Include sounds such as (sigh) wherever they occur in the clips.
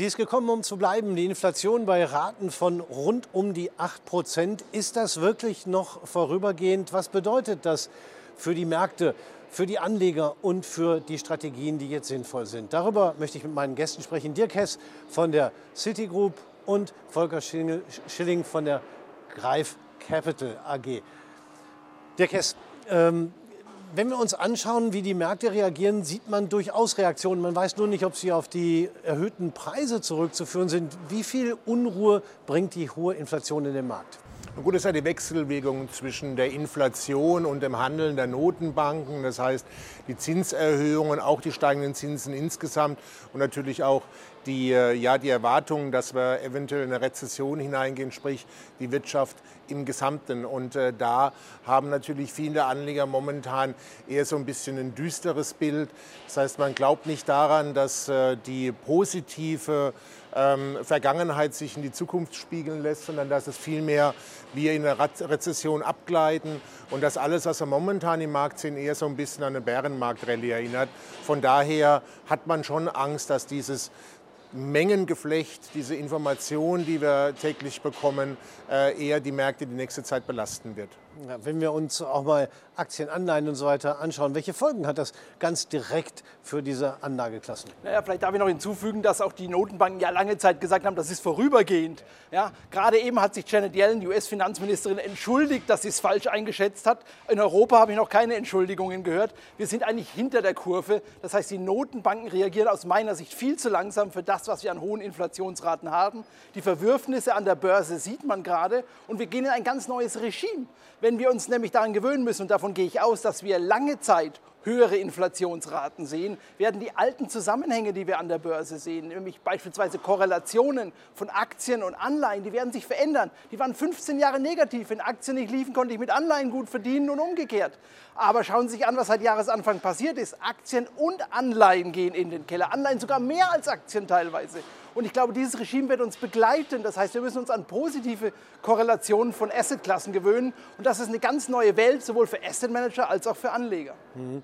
Sie ist gekommen, um zu bleiben. Die Inflation bei Raten von rund um die 8 Prozent. Ist das wirklich noch vorübergehend? Was bedeutet das für die Märkte, für die Anleger und für die Strategien, die jetzt sinnvoll sind? Darüber möchte ich mit meinen Gästen sprechen. Dirk Hess von der Citigroup und Volker Schilling von der Greif Capital AG. Dirk Hess, ähm, wenn wir uns anschauen, wie die Märkte reagieren, sieht man durchaus Reaktionen. Man weiß nur nicht, ob sie auf die erhöhten Preise zurückzuführen sind. Wie viel Unruhe bringt die hohe Inflation in den Markt? Gut, ist ja die Wechselwirkung zwischen der Inflation und dem Handeln der Notenbanken. Das heißt, die Zinserhöhungen, auch die steigenden Zinsen insgesamt und natürlich auch die, äh, ja, die Erwartungen, dass wir eventuell in eine Rezession hineingehen, sprich die Wirtschaft im Gesamten. Und äh, da haben natürlich viele Anleger momentan eher so ein bisschen ein düsteres Bild. Das heißt, man glaubt nicht daran, dass äh, die positive ähm, Vergangenheit sich in die Zukunft spiegeln lässt, sondern dass es vielmehr wir in eine Rezession abgleiten und dass alles, was wir momentan im Markt sehen, eher so ein bisschen an eine Bärenmarktrallye erinnert. Von daher hat man schon Angst, dass dieses Mengengeflecht, diese Information, die wir täglich bekommen, äh, eher die Märkte die nächste Zeit belasten wird. Ja, wenn wir uns auch mal Aktien, Anleihen und so weiter anschauen, welche Folgen hat das ganz direkt für diese Anlageklassen? Naja, vielleicht darf ich noch hinzufügen, dass auch die Notenbanken ja lange Zeit gesagt haben, das ist vorübergehend. Ja, gerade eben hat sich Janet Yellen, die US-Finanzministerin, entschuldigt, dass sie es falsch eingeschätzt hat. In Europa habe ich noch keine Entschuldigungen gehört. Wir sind eigentlich hinter der Kurve. Das heißt, die Notenbanken reagieren aus meiner Sicht viel zu langsam für das, was wir an hohen Inflationsraten haben. Die Verwürfnisse an der Börse sieht man gerade und wir gehen in ein ganz neues Regime. Wenn wir uns nämlich daran gewöhnen müssen, und davon gehe ich aus, dass wir lange Zeit höhere Inflationsraten sehen, werden die alten Zusammenhänge, die wir an der Börse sehen, nämlich beispielsweise Korrelationen von Aktien und Anleihen, die werden sich verändern. Die waren 15 Jahre negativ. Wenn Aktien nicht liefen, konnte ich mit Anleihen gut verdienen und umgekehrt. Aber schauen Sie sich an, was seit Jahresanfang passiert ist. Aktien und Anleihen gehen in den Keller. Anleihen sogar mehr als Aktien teilweise. Und ich glaube, dieses Regime wird uns begleiten. Das heißt, wir müssen uns an positive Korrelationen von Assetklassen gewöhnen. Und das ist eine ganz neue Welt, sowohl für Asset Manager als auch für Anleger. Mhm.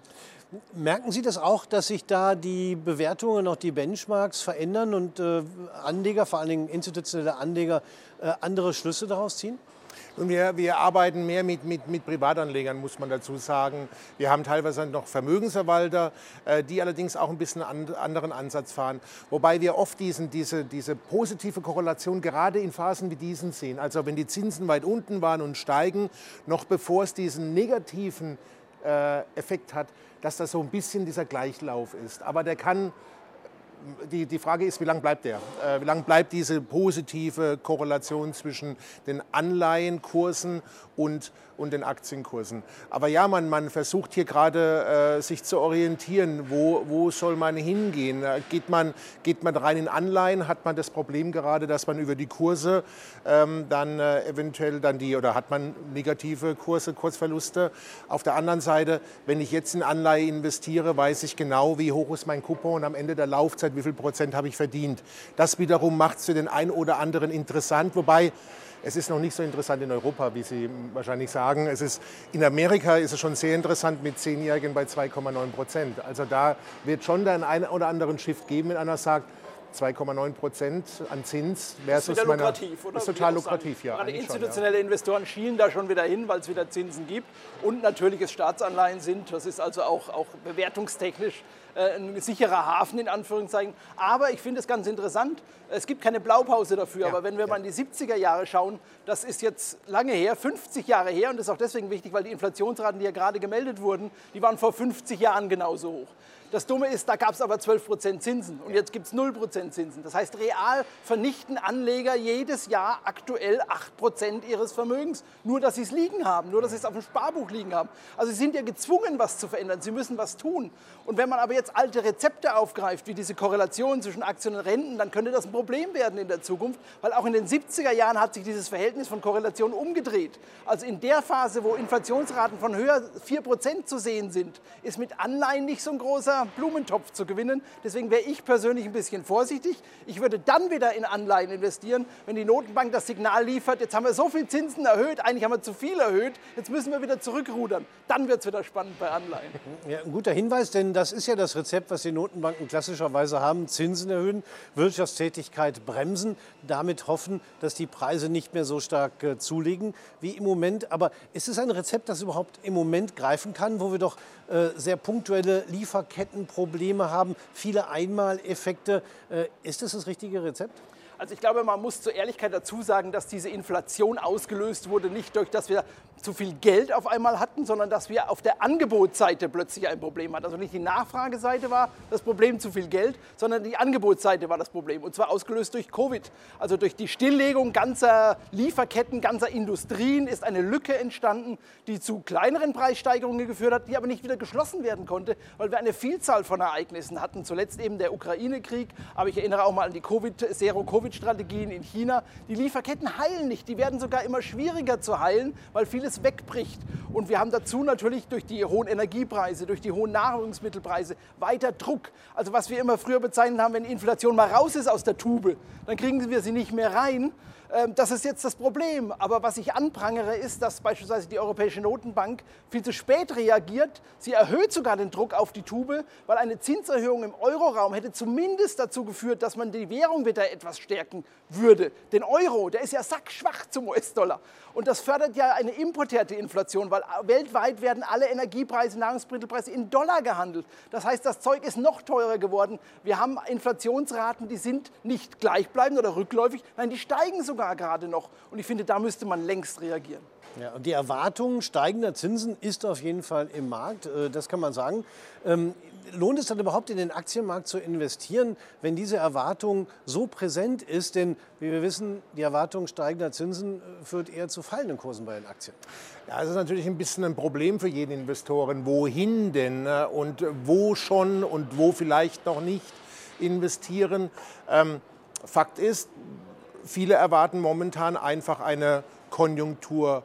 Merken Sie das auch, dass sich da die Bewertungen, auch die Benchmarks verändern und äh, Anleger, vor allen Dingen institutionelle Anleger, äh, andere Schlüsse daraus ziehen? Und wir, wir arbeiten mehr mit, mit, mit Privatanlegern, muss man dazu sagen. Wir haben teilweise noch Vermögensverwalter, äh, die allerdings auch ein bisschen einen anderen Ansatz fahren. Wobei wir oft diesen, diese, diese positive Korrelation gerade in Phasen wie diesen sehen. Also wenn die Zinsen weit unten waren und steigen, noch bevor es diesen negativen äh, Effekt hat, dass das so ein bisschen dieser Gleichlauf ist. Aber der kann die, die Frage ist, wie lange bleibt der? Äh, wie lange bleibt diese positive Korrelation zwischen den Anleihenkursen und und den Aktienkursen. Aber ja, man, man versucht hier gerade äh, sich zu orientieren, wo, wo soll man hingehen? Äh, geht man, geht man rein in Anleihen, hat man das Problem gerade, dass man über die Kurse ähm, dann äh, eventuell dann die, oder hat man negative Kurse, Kursverluste. Auf der anderen Seite, wenn ich jetzt in Anleihe investiere, weiß ich genau, wie hoch ist mein Coupon und am Ende der Laufzeit, wie viel Prozent habe ich verdient. Das wiederum macht es für den einen oder anderen interessant, wobei es ist noch nicht so interessant in Europa, wie Sie wahrscheinlich sagen. Es ist, in Amerika ist es schon sehr interessant mit Zehnjährigen bei 2,9 Prozent. Also da wird schon den einen oder anderen Shift geben, wenn einer sagt, 2,9 Prozent an Zins versus ist meiner, lukrativ, oder? Ist total lukrativ, ja. Gerade institutionelle schon, ja. Investoren schielen da schon wieder hin, weil es wieder Zinsen gibt und natürlich es Staatsanleihen sind. Das ist also auch, auch bewertungstechnisch ein sicherer Hafen in Anführungszeichen. Aber ich finde es ganz interessant. Es gibt keine Blaupause dafür, ja, aber wenn wir ja. mal in die 70er Jahre schauen, das ist jetzt lange her, 50 Jahre her und das ist auch deswegen wichtig, weil die Inflationsraten, die ja gerade gemeldet wurden, die waren vor 50 Jahren genauso hoch. Das Dumme ist, da gab es aber 12% Zinsen und jetzt gibt es 0% Zinsen. Das heißt, real vernichten Anleger jedes Jahr aktuell 8% ihres Vermögens, nur dass sie es liegen haben, nur dass sie es auf dem Sparbuch liegen haben. Also sie sind ja gezwungen, was zu verändern, sie müssen was tun. Und wenn man aber jetzt alte Rezepte aufgreift, wie diese Korrelation zwischen Aktien und Renten, dann könnte das ein Problem werden in der Zukunft, weil auch in den 70er Jahren hat sich dieses Verhältnis von Korrelation umgedreht. Also in der Phase, wo Inflationsraten von höher 4% zu sehen sind, ist mit Anleihen nicht so ein großer Blumentopf zu gewinnen. Deswegen wäre ich persönlich ein bisschen vorsichtig. Ich würde dann wieder in Anleihen investieren, wenn die Notenbank das Signal liefert, jetzt haben wir so viel Zinsen erhöht, eigentlich haben wir zu viel erhöht, jetzt müssen wir wieder zurückrudern. Dann wird es wieder spannend bei Anleihen. Ja, ein guter Hinweis, denn das ist ja das Rezept, was die Notenbanken klassischerweise haben, Zinsen erhöhen, Wirtschaftstätigkeit bremsen, damit hoffen, dass die Preise nicht mehr so stark äh, zulegen wie im Moment. Aber ist es ein Rezept, das überhaupt im Moment greifen kann, wo wir doch sehr punktuelle Lieferkettenprobleme haben, viele Einmaleffekte? Äh, ist das das richtige Rezept? Also ich glaube, man muss zur Ehrlichkeit dazu sagen, dass diese Inflation ausgelöst wurde, nicht durch, dass wir zu viel Geld auf einmal hatten, sondern dass wir auf der Angebotsseite plötzlich ein Problem hatten. Also nicht die Nachfrageseite war das Problem zu viel Geld, sondern die Angebotsseite war das Problem. Und zwar ausgelöst durch Covid. Also durch die Stilllegung ganzer Lieferketten, ganzer Industrien ist eine Lücke entstanden, die zu kleineren Preissteigerungen geführt hat, die aber nicht wieder geschlossen werden konnte, weil wir eine Vielzahl von Ereignissen hatten. Zuletzt eben der Ukraine-Krieg, aber ich erinnere auch mal an die Zero-Covid-Strategien in China. Die Lieferketten heilen nicht, die werden sogar immer schwieriger zu heilen, weil viele vieles wegbricht. Und wir haben dazu natürlich durch die hohen Energiepreise, durch die hohen Nahrungsmittelpreise weiter Druck. Also was wir immer früher bezeichnet haben, wenn Inflation mal raus ist aus der Tube, dann kriegen wir sie nicht mehr rein. Ähm, das ist jetzt das Problem. Aber was ich anprangere, ist, dass beispielsweise die Europäische Notenbank viel zu spät reagiert. Sie erhöht sogar den Druck auf die Tube, weil eine Zinserhöhung im Euroraum hätte zumindest dazu geführt, dass man die Währung wieder etwas stärken würde. Den Euro, der ist ja sackschwach zum US-Dollar. Und das fördert ja eine importierte Inflation, weil weltweit werden alle Energiepreise, Nahrungsmittelpreise in Dollar gehandelt. Das heißt, das Zeug ist noch teurer geworden. Wir haben Inflationsraten, die sind nicht gleichbleibend oder rückläufig, nein, die steigen sogar gerade noch. Und ich finde, da müsste man längst reagieren. Ja, und die Erwartung steigender Zinsen ist auf jeden Fall im Markt, äh, das kann man sagen. Ähm, lohnt es dann überhaupt in den Aktienmarkt zu investieren, wenn diese Erwartung so präsent ist? Denn wie wir wissen, die Erwartung steigender Zinsen äh, führt eher zu fallenden Kursen bei den Aktien. Ja, das ist natürlich ein bisschen ein Problem für jeden Investoren. Wohin denn äh, und wo schon und wo vielleicht noch nicht investieren? Ähm, Fakt ist, viele erwarten momentan einfach eine Konjunktur.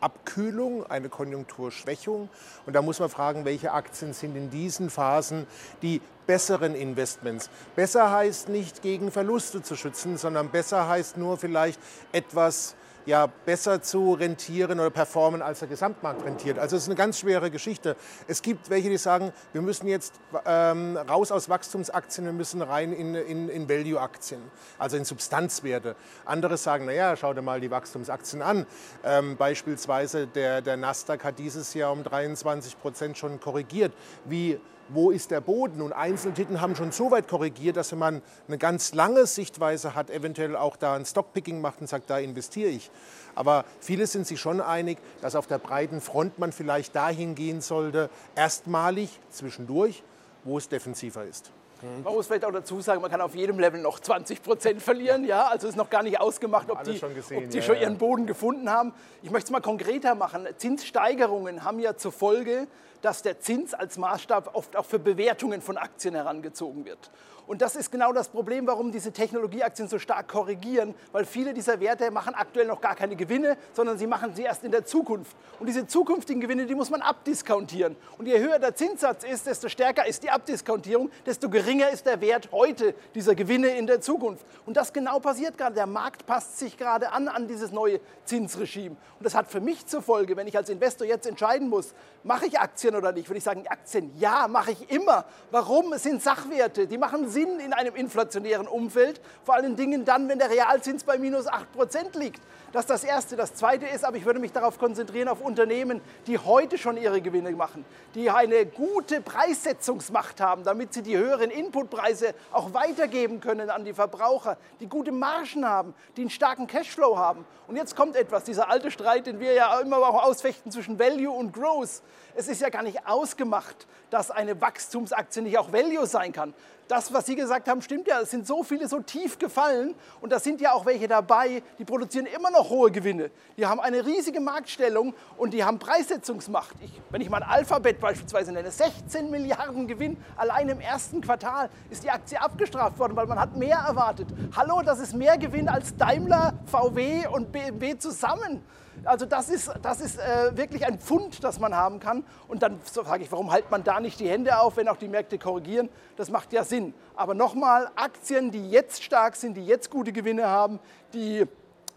Abkühlung, eine Konjunkturschwächung. Und da muss man fragen, welche Aktien sind in diesen Phasen die besseren Investments. Besser heißt nicht gegen Verluste zu schützen, sondern besser heißt nur vielleicht etwas ja besser zu rentieren oder performen, als der Gesamtmarkt rentiert. Also es ist eine ganz schwere Geschichte. Es gibt welche, die sagen, wir müssen jetzt ähm, raus aus Wachstumsaktien, wir müssen rein in, in, in Value-Aktien, also in Substanzwerte. Andere sagen, naja, schau dir mal die Wachstumsaktien an. Ähm, beispielsweise der, der Nasdaq hat dieses Jahr um 23 Prozent schon korrigiert. Wie wo ist der Boden? Und Einzeltiteln haben schon so weit korrigiert, dass wenn man eine ganz lange Sichtweise hat, eventuell auch da ein Stockpicking macht und sagt, da investiere ich. Aber viele sind sich schon einig, dass auf der breiten Front man vielleicht dahin gehen sollte, erstmalig zwischendurch, wo es defensiver ist. Mhm. Man muss vielleicht auch dazu sagen, man kann auf jedem Level noch 20 Prozent verlieren. Ja? Also ist noch gar nicht ausgemacht, ob die, schon, gesehen, ob die ja, schon ihren Boden gefunden haben. Ich möchte es mal konkreter machen. Zinssteigerungen haben ja zur Folge, dass der Zins als Maßstab oft auch für Bewertungen von Aktien herangezogen wird. Und das ist genau das Problem, warum diese Technologieaktien so stark korrigieren, weil viele dieser Werte machen aktuell noch gar keine Gewinne, sondern sie machen sie erst in der Zukunft. Und diese zukünftigen Gewinne, die muss man abdiskontieren. Und je höher der Zinssatz ist, desto stärker ist die Abdiskontierung, desto geringer ist der Wert heute dieser Gewinne in der Zukunft. Und das genau passiert gerade. Der Markt passt sich gerade an an dieses neue Zinsregime. Und das hat für mich zur Folge, wenn ich als Investor jetzt entscheiden muss, mache ich Aktien oder nicht, würde ich sagen, Aktien, ja, mache ich immer. Warum? Es sind Sachwerte, die machen Sinn in einem inflationären Umfeld, vor allen Dingen dann, wenn der Realzins bei minus 8% liegt. Das ist das Erste. Das Zweite ist, aber ich würde mich darauf konzentrieren, auf Unternehmen, die heute schon ihre Gewinne machen, die eine gute Preissetzungsmacht haben, damit sie die höheren Inputpreise auch weitergeben können an die Verbraucher, die gute Margen haben, die einen starken Cashflow haben. Und jetzt kommt etwas, dieser alte Streit, den wir ja immer auch ausfechten zwischen Value und Growth. Es ist ja gar nicht ausgemacht, dass eine Wachstumsaktie nicht auch Value sein kann das, was Sie gesagt haben, stimmt ja. Es sind so viele so tief gefallen und da sind ja auch welche dabei, die produzieren immer noch hohe Gewinne. Die haben eine riesige Marktstellung und die haben Preissetzungsmacht. Ich, wenn ich mal Alphabet beispielsweise nenne, 16 Milliarden Gewinn allein im ersten Quartal ist die Aktie abgestraft worden, weil man hat mehr erwartet. Hallo, das ist mehr Gewinn als Daimler, VW und BMW zusammen. Also das ist, das ist äh, wirklich ein Pfund, das man haben kann. Und dann frage ich, warum hält man da nicht die Hände auf, wenn auch die Märkte korrigieren? Das macht ja Sinn. Aber nochmal, Aktien, die jetzt stark sind, die jetzt gute Gewinne haben, die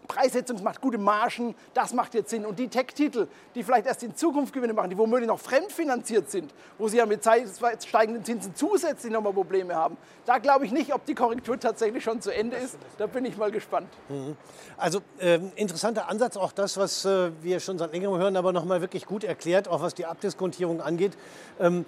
Preissetzungsmacht, gute Margen, das macht jetzt Sinn. Und die Tech-Titel, die vielleicht erst in Zukunft Gewinne machen, die womöglich noch fremdfinanziert sind, wo sie ja mit steigenden Zinsen zusätzlich nochmal Probleme haben, da glaube ich nicht, ob die Korrektur tatsächlich schon zu Ende ist. Da bin ich mal gespannt. Mhm. Also äh, interessanter Ansatz, auch das, was äh, wir schon seit längerem hören, aber nochmal wirklich gut erklärt, auch was die Abdiskontierung angeht. Ähm,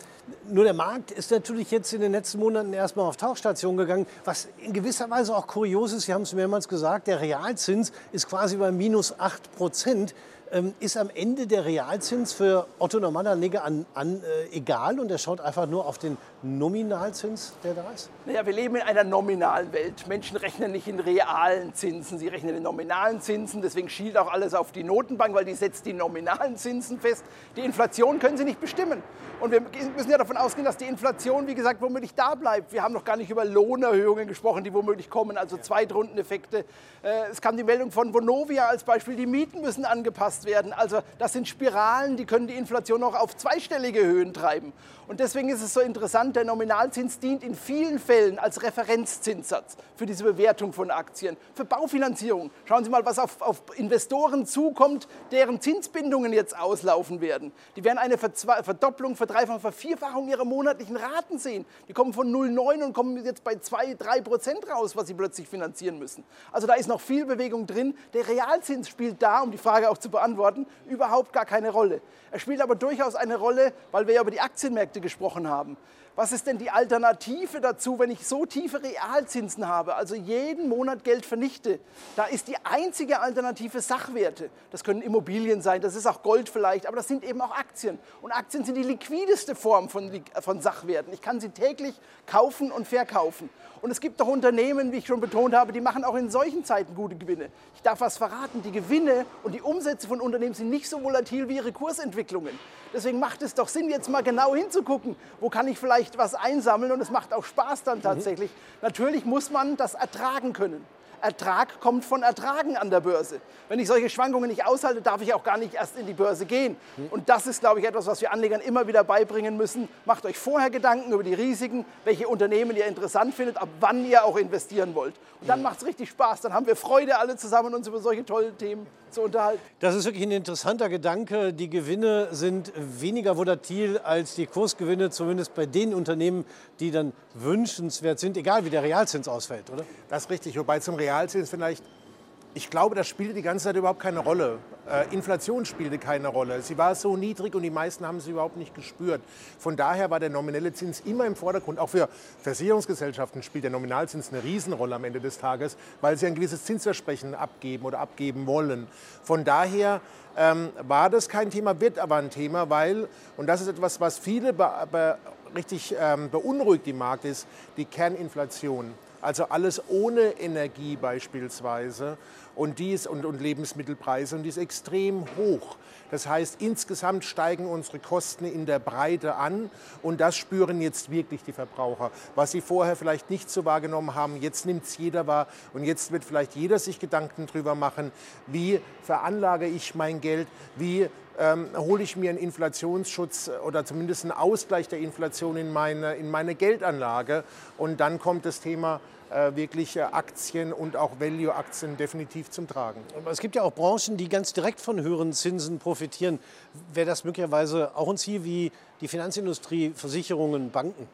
nur der Markt ist natürlich jetzt in den letzten Monaten erstmal auf Tauchstation gegangen, was in gewisser Weise auch kurios ist. Sie haben es mehrmals gesagt, der Realzins ist quasi bei minus 8 Prozent. Ähm, ist am Ende der Realzins für Otto Normalanleger an, an äh, egal und er schaut einfach nur auf den Nominalzins, der da ist? Naja, wir leben in einer nominalen Welt. Menschen rechnen nicht in realen Zinsen, sie rechnen in nominalen Zinsen. Deswegen schielt auch alles auf die Notenbank, weil die setzt die nominalen Zinsen fest. Die Inflation können sie nicht bestimmen. Und wir müssen ja davon ausgehen, dass die Inflation, wie gesagt, womöglich da bleibt. Wir haben noch gar nicht über Lohnerhöhungen gesprochen, die womöglich kommen, also Zweitrundeneffekte. Äh, es kam die Meldung von Vonovia als Beispiel, die Mieten müssen angepasst werden. Also das sind Spiralen, die können die Inflation auch auf zweistellige Höhen treiben. Und deswegen ist es so interessant, der Nominalzins dient in vielen Fällen als Referenzzinssatz für diese Bewertung von Aktien, für Baufinanzierung. Schauen Sie mal, was auf, auf Investoren zukommt, deren Zinsbindungen jetzt auslaufen werden. Die werden eine Verdopplung, Verdreifachung, Vervierfachung ihrer monatlichen Raten sehen. Die kommen von 0,9 und kommen jetzt bei 2, 3 Prozent raus, was sie plötzlich finanzieren müssen. Also da ist noch viel Bewegung drin. Der Realzins spielt da, um die Frage auch zu beantworten, überhaupt gar keine Rolle. Er spielt aber durchaus eine Rolle, weil wir ja über die Aktienmärkte gesprochen haben. Was ist denn die Alternative dazu, wenn ich so tiefe Realzinsen habe, also jeden Monat Geld vernichte? Da ist die einzige Alternative Sachwerte. Das können Immobilien sein, das ist auch Gold vielleicht, aber das sind eben auch Aktien. Und Aktien sind die liquideste Form von, von Sachwerten. Ich kann sie täglich kaufen und verkaufen. Und es gibt doch Unternehmen, wie ich schon betont habe, die machen auch in solchen Zeiten gute Gewinne. Ich darf was verraten, die Gewinne und die Umsätze von Unternehmen sind nicht so volatil wie ihre Kursentwicklungen. Deswegen macht es doch Sinn, jetzt mal genau hinzugucken, wo kann ich vielleicht was einsammeln und es macht auch Spaß dann tatsächlich. Mhm. Natürlich muss man das ertragen können. Ertrag kommt von Ertragen an der Börse. Wenn ich solche Schwankungen nicht aushalte, darf ich auch gar nicht erst in die Börse gehen. Und das ist, glaube ich, etwas, was wir Anlegern immer wieder beibringen müssen. Macht euch vorher Gedanken über die Risiken, welche Unternehmen ihr interessant findet, ab wann ihr auch investieren wollt. Und dann macht es richtig Spaß. Dann haben wir Freude alle zusammen, uns über solche tollen Themen zu unterhalten. Das ist wirklich ein interessanter Gedanke. Die Gewinne sind weniger volatil als die Kursgewinne, zumindest bei den Unternehmen, die dann wünschenswert sind, egal wie der Realzins ausfällt, oder? Das ist richtig. Wobei zum Realzins vielleicht ich glaube, das spielte die ganze Zeit überhaupt keine Rolle. Äh, Inflation spielte keine Rolle. Sie war so niedrig und die meisten haben sie überhaupt nicht gespürt. Von daher war der nominelle Zins immer im Vordergrund. Auch für Versicherungsgesellschaften spielt der Nominalzins eine Riesenrolle am Ende des Tages, weil sie ein gewisses Zinsversprechen abgeben oder abgeben wollen. Von daher ähm, war das kein Thema, wird aber ein Thema, weil, und das ist etwas, was viele richtig ähm, beunruhigt im Markt, ist die Kerninflation. Also alles ohne Energie beispielsweise und, dies, und, und Lebensmittelpreise und die ist extrem hoch. Das heißt, insgesamt steigen unsere Kosten in der Breite an und das spüren jetzt wirklich die Verbraucher. Was sie vorher vielleicht nicht so wahrgenommen haben, jetzt nimmt es jeder wahr und jetzt wird vielleicht jeder sich Gedanken darüber machen, wie veranlage ich mein Geld, wie ähm, hole ich mir einen Inflationsschutz oder zumindest einen Ausgleich der Inflation in meine, in meine Geldanlage. Und dann kommt das Thema wirklich Aktien und auch Value-Aktien definitiv zum Tragen. Aber es gibt ja auch Branchen, die ganz direkt von höheren Zinsen profitieren. Wäre das möglicherweise auch ein Ziel wie die Finanzindustrie, Versicherungen, Banken?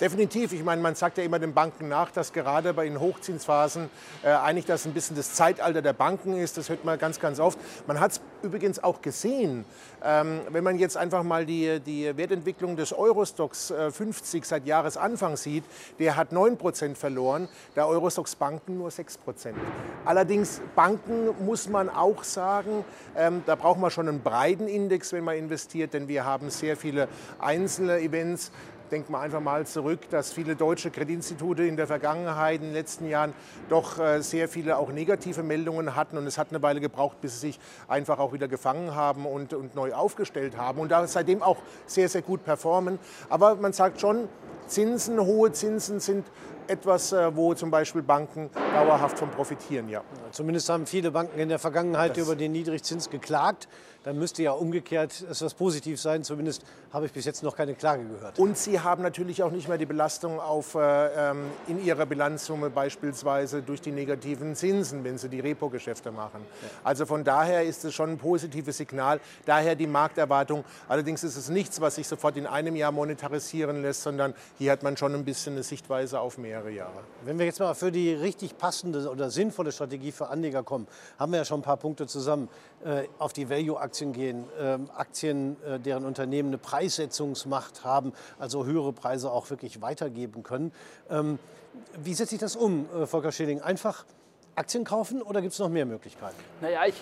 Definitiv. Ich meine, man sagt ja immer den Banken nach, dass gerade bei den Hochzinsphasen äh, eigentlich das ein bisschen das Zeitalter der Banken ist. Das hört man ganz, ganz oft. Man hat es übrigens auch gesehen, ähm, wenn man jetzt einfach mal die, die Wertentwicklung des Eurostox äh, 50 seit Jahresanfang sieht, der hat 9 Prozent verloren, der Eurostox Banken nur 6 Prozent. Allerdings Banken muss man auch sagen, ähm, da braucht man schon einen breiten Index, wenn man investiert, denn wir haben sehr viele einzelne Events, denkt man einfach mal zurück, dass viele deutsche Kreditinstitute in der Vergangenheit, in den letzten Jahren, doch äh, sehr viele auch negative Meldungen hatten. Und es hat eine Weile gebraucht, bis sie sich einfach auch wieder gefangen haben und, und neu aufgestellt haben. Und da seitdem auch sehr, sehr gut performen. Aber man sagt schon, Zinsen, hohe Zinsen sind etwas, äh, wo zum Beispiel Banken dauerhaft von profitieren, ja. Zumindest haben viele Banken in der Vergangenheit das über den Niedrigzins geklagt dann müsste ja umgekehrt etwas positiv sein. Zumindest habe ich bis jetzt noch keine Klage gehört. Und Sie haben natürlich auch nicht mehr die Belastung auf, äh, ähm, in Ihrer Bilanzsumme beispielsweise durch die negativen Zinsen, wenn Sie die Repo-Geschäfte machen. Ja. Also von daher ist es schon ein positives Signal. Daher die Markterwartung. Allerdings ist es nichts, was sich sofort in einem Jahr monetarisieren lässt, sondern hier hat man schon ein bisschen eine Sichtweise auf mehrere Jahre. Wenn wir jetzt mal für die richtig passende oder sinnvolle Strategie für Anleger kommen, haben wir ja schon ein paar Punkte zusammen. Äh, auf die Value-Aktien gehen, ähm, Aktien, äh, deren Unternehmen eine Preissetzungsmacht haben, also höhere Preise auch wirklich weitergeben können. Ähm, wie setze ich das um, äh, Volker Schilling? Einfach Aktien kaufen oder gibt es noch mehr Möglichkeiten? Naja, ich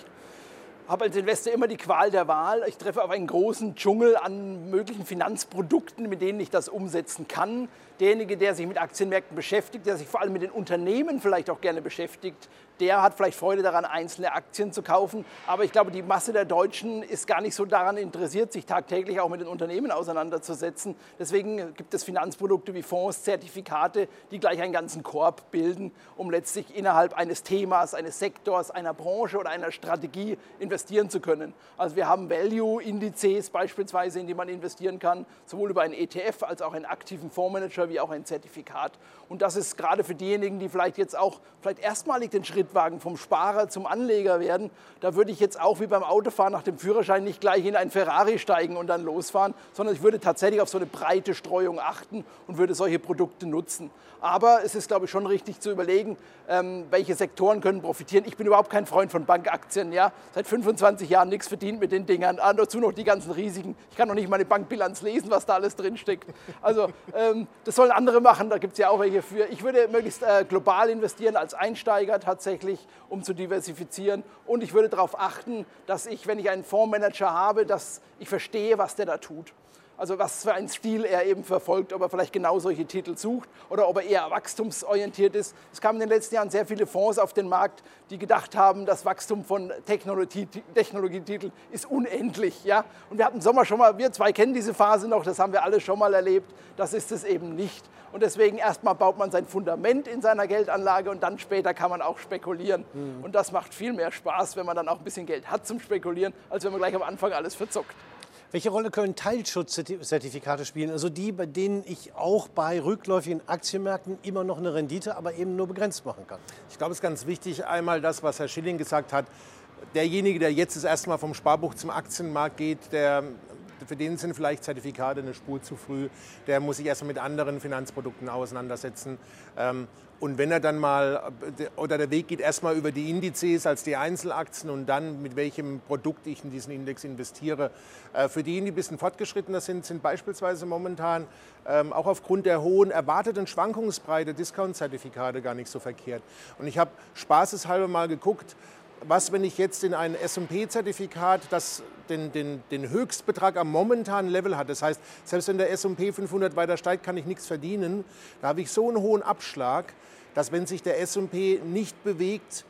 habe als Investor immer die Qual der Wahl. Ich treffe auf einen großen Dschungel an möglichen Finanzprodukten, mit denen ich das umsetzen kann. Derjenige, der sich mit Aktienmärkten beschäftigt, der sich vor allem mit den Unternehmen vielleicht auch gerne beschäftigt, der hat vielleicht Freude daran, einzelne Aktien zu kaufen. Aber ich glaube, die Masse der Deutschen ist gar nicht so daran interessiert, sich tagtäglich auch mit den Unternehmen auseinanderzusetzen. Deswegen gibt es Finanzprodukte wie Fonds, Zertifikate, die gleich einen ganzen Korb bilden, um letztlich innerhalb eines Themas, eines Sektors, einer Branche oder einer Strategie investieren zu können. Also wir haben Value-Indizes beispielsweise, in die man investieren kann, sowohl über einen ETF als auch einen aktiven Fondsmanager wie auch ein Zertifikat. Und das ist gerade für diejenigen, die vielleicht jetzt auch vielleicht erstmalig den Schritt Trittwagen vom Sparer zum Anleger werden, da würde ich jetzt auch wie beim Autofahren nach dem Führerschein nicht gleich in ein Ferrari steigen und dann losfahren, sondern ich würde tatsächlich auf so eine breite Streuung achten und würde solche Produkte nutzen. Aber es ist, glaube ich, schon richtig zu überlegen, ähm, welche Sektoren können profitieren. Ich bin überhaupt kein Freund von Bankaktien. Ja? Seit 25 Jahren nichts verdient mit den Dingern. Ah, dazu noch die ganzen Risiken. Ich kann noch nicht meine Bankbilanz lesen, was da alles drinsteckt. Also ähm, das sollen andere machen, da gibt es ja auch welche für. Ich würde möglichst äh, global investieren als Einsteiger tatsächlich, um zu diversifizieren. Und ich würde darauf achten, dass ich, wenn ich einen Fondsmanager habe, dass ich verstehe, was der da tut. Also was für einen Stil er eben verfolgt, ob er vielleicht genau solche Titel sucht oder ob er eher wachstumsorientiert ist. Es kamen in den letzten Jahren sehr viele Fonds auf den Markt, die gedacht haben, das Wachstum von Technologie, Technologietiteln ist unendlich. Ja? Und wir hatten im Sommer schon mal, wir zwei kennen diese Phase noch, das haben wir alle schon mal erlebt. Das ist es eben nicht. Und deswegen erstmal baut man sein Fundament in seiner Geldanlage und dann später kann man auch spekulieren. Mhm. Und das macht viel mehr Spaß, wenn man dann auch ein bisschen Geld hat zum Spekulieren, als wenn man gleich am Anfang alles verzockt. Welche Rolle können Teilschutzzertifikate spielen? Also die, bei denen ich auch bei rückläufigen Aktienmärkten immer noch eine Rendite, aber eben nur begrenzt machen kann. Ich glaube, es ist ganz wichtig, einmal das, was Herr Schilling gesagt hat. Derjenige, der jetzt das erste Mal vom Sparbuch zum Aktienmarkt geht, der für den sind vielleicht Zertifikate eine Spur zu früh. Der muss sich erstmal mit anderen Finanzprodukten auseinandersetzen. Ähm, und wenn er dann mal, oder der Weg geht erstmal über die Indizes als die Einzelaktien und dann mit welchem Produkt ich in diesen Index investiere. Äh, für diejenigen, die ein bisschen fortgeschrittener sind, sind beispielsweise momentan ähm, auch aufgrund der hohen erwarteten Schwankungsbreite Discount-Zertifikate gar nicht so verkehrt. Und ich habe spaßeshalber mal geguckt, was, wenn ich jetzt in ein S&P-Zertifikat, das den, den, den Höchstbetrag am momentanen Level hat, das heißt, selbst wenn der S&P 500 weiter steigt, kann ich nichts verdienen, da habe ich so einen hohen Abschlag, dass wenn sich der S&P nicht bewegt,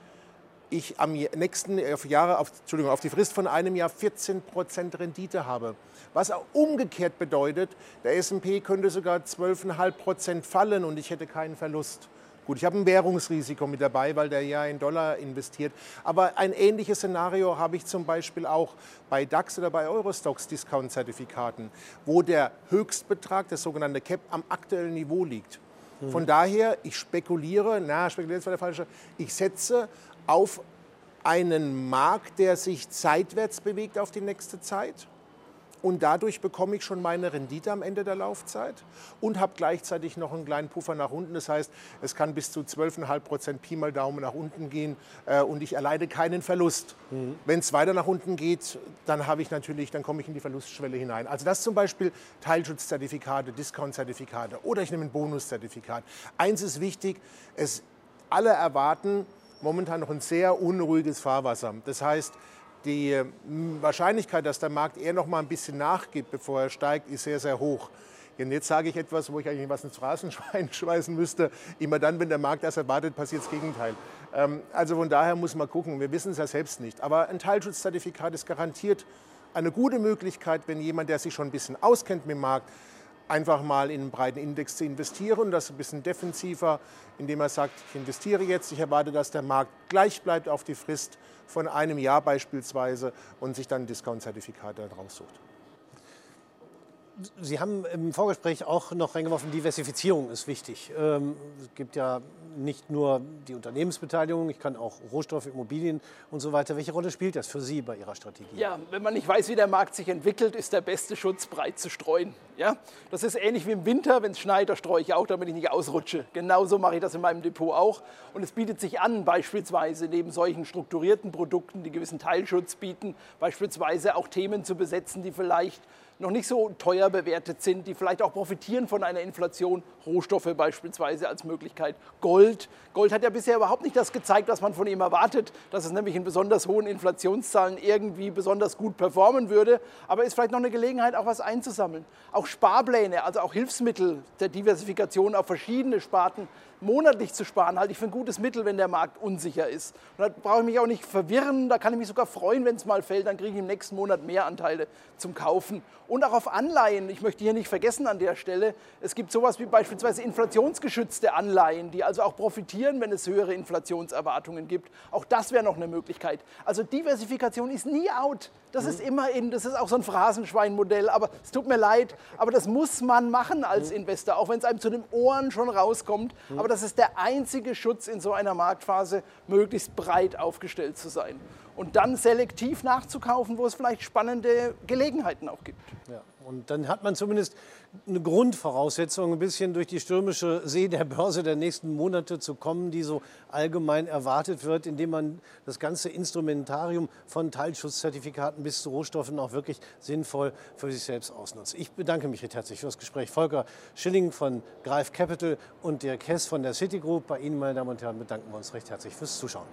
ich am nächsten auf Jahre, auf, Entschuldigung, auf die Frist von einem Jahr 14% Rendite habe. Was auch umgekehrt bedeutet, der S&P könnte sogar 12,5% fallen und ich hätte keinen Verlust. Gut, ich habe ein Währungsrisiko mit dabei, weil der ja in Dollar investiert. Aber ein ähnliches Szenario habe ich zum Beispiel auch bei DAX oder bei Eurostox Discount-Zertifikaten, wo der Höchstbetrag, das sogenannte Cap, am aktuellen Niveau liegt. Mhm. Von daher, ich spekuliere, na, spekulieren ist der falsche, ich setze auf einen Markt, der sich zeitwärts bewegt auf die nächste Zeit und dadurch bekomme ich schon meine Rendite am Ende der Laufzeit und habe gleichzeitig noch einen kleinen Puffer nach unten. Das heißt, es kann bis zu 12,5 Prozent Pi mal Daumen nach unten gehen äh, und ich erleide keinen Verlust. Mhm. Wenn es weiter nach unten geht, dann habe ich natürlich, dann komme ich in die Verlustschwelle hinein. Also das zum Beispiel Teilschutzzertifikate, Discount-Zertifikate oder ich nehme ein Bonuszertifikat. Eins ist wichtig, es alle erwarten momentan noch ein sehr unruhiges Fahrwasser. Das heißt, die hm, Wahrscheinlichkeit, dass der Markt eher noch mal ein bisschen nachgibt, bevor er steigt, ist sehr, sehr hoch. Und jetzt sage ich etwas, wo ich eigentlich was ins Rasenschwein (laughs) schmeißen müsste. Immer dann, wenn der Markt das erwartet, passiert das Gegenteil. Ähm, also von daher muss man gucken. Wir wissen es ja selbst nicht. Aber ein Teilschutzzertifikat ist garantiert eine gute Möglichkeit, wenn jemand, der sich schon ein bisschen auskennt mit dem Markt, einfach mal in einen breiten Index zu investieren und das ein bisschen defensiver, indem er sagt, ich investiere jetzt, ich erwarte, dass der Markt gleich bleibt auf die Frist von einem Jahr beispielsweise und sich dann Discount-Zertifikate raussucht. Sie haben im Vorgespräch auch noch reingeworfen, Diversifizierung ist wichtig. Ähm, es gibt ja nicht nur die Unternehmensbeteiligung, ich kann auch Rohstoffe, Immobilien und so weiter. Welche Rolle spielt das für Sie bei Ihrer Strategie? Ja, wenn man nicht weiß, wie der Markt sich entwickelt, ist der beste Schutz, breit zu streuen. Ja? Das ist ähnlich wie im Winter, wenn es schneit, da streue ich auch, damit ich nicht ausrutsche. Genauso mache ich das in meinem Depot auch. Und es bietet sich an, beispielsweise neben solchen strukturierten Produkten, die gewissen Teilschutz bieten, beispielsweise auch Themen zu besetzen, die vielleicht noch nicht so teuer bewertet sind, die vielleicht auch profitieren von einer Inflation. Rohstoffe beispielsweise als Möglichkeit. Gold. Gold hat ja bisher überhaupt nicht das gezeigt, was man von ihm erwartet, dass es nämlich in besonders hohen Inflationszahlen irgendwie besonders gut performen würde. Aber ist vielleicht noch eine Gelegenheit, auch was einzusammeln. Auch Sparpläne, also auch Hilfsmittel der Diversifikation auf verschiedene Sparten monatlich zu sparen, halte ich für ein gutes Mittel, wenn der Markt unsicher ist. Und da brauche ich mich auch nicht verwirren, da kann ich mich sogar freuen, wenn es mal fällt, dann kriege ich im nächsten Monat mehr Anteile zum Kaufen. Und auch auf Anleihen, ich möchte hier nicht vergessen an der Stelle, es gibt sowas wie beispielsweise inflationsgeschützte Anleihen, die also auch profitieren, wenn es höhere Inflationserwartungen gibt. Auch das wäre noch eine Möglichkeit. Also Diversifikation ist nie out. Das ist immer in, das ist auch so ein Phrasenschweinmodell, aber es tut mir leid, aber das muss man machen als Investor, auch wenn es einem zu den Ohren schon rauskommt. Aber das ist der einzige Schutz in so einer Marktphase, möglichst breit aufgestellt zu sein. Und dann selektiv nachzukaufen, wo es vielleicht spannende Gelegenheiten auch gibt. Ja, und dann hat man zumindest eine Grundvoraussetzung, ein bisschen durch die stürmische See der Börse der nächsten Monate zu kommen, die so allgemein erwartet wird, indem man das ganze Instrumentarium von Teilschutzzertifikaten bis zu Rohstoffen auch wirklich sinnvoll für sich selbst ausnutzt. Ich bedanke mich recht herzlich für das Gespräch. Volker Schilling von Greif Capital und Dirk Hess von der Citigroup. Bei Ihnen, meine Damen und Herren, bedanken wir uns recht herzlich fürs Zuschauen.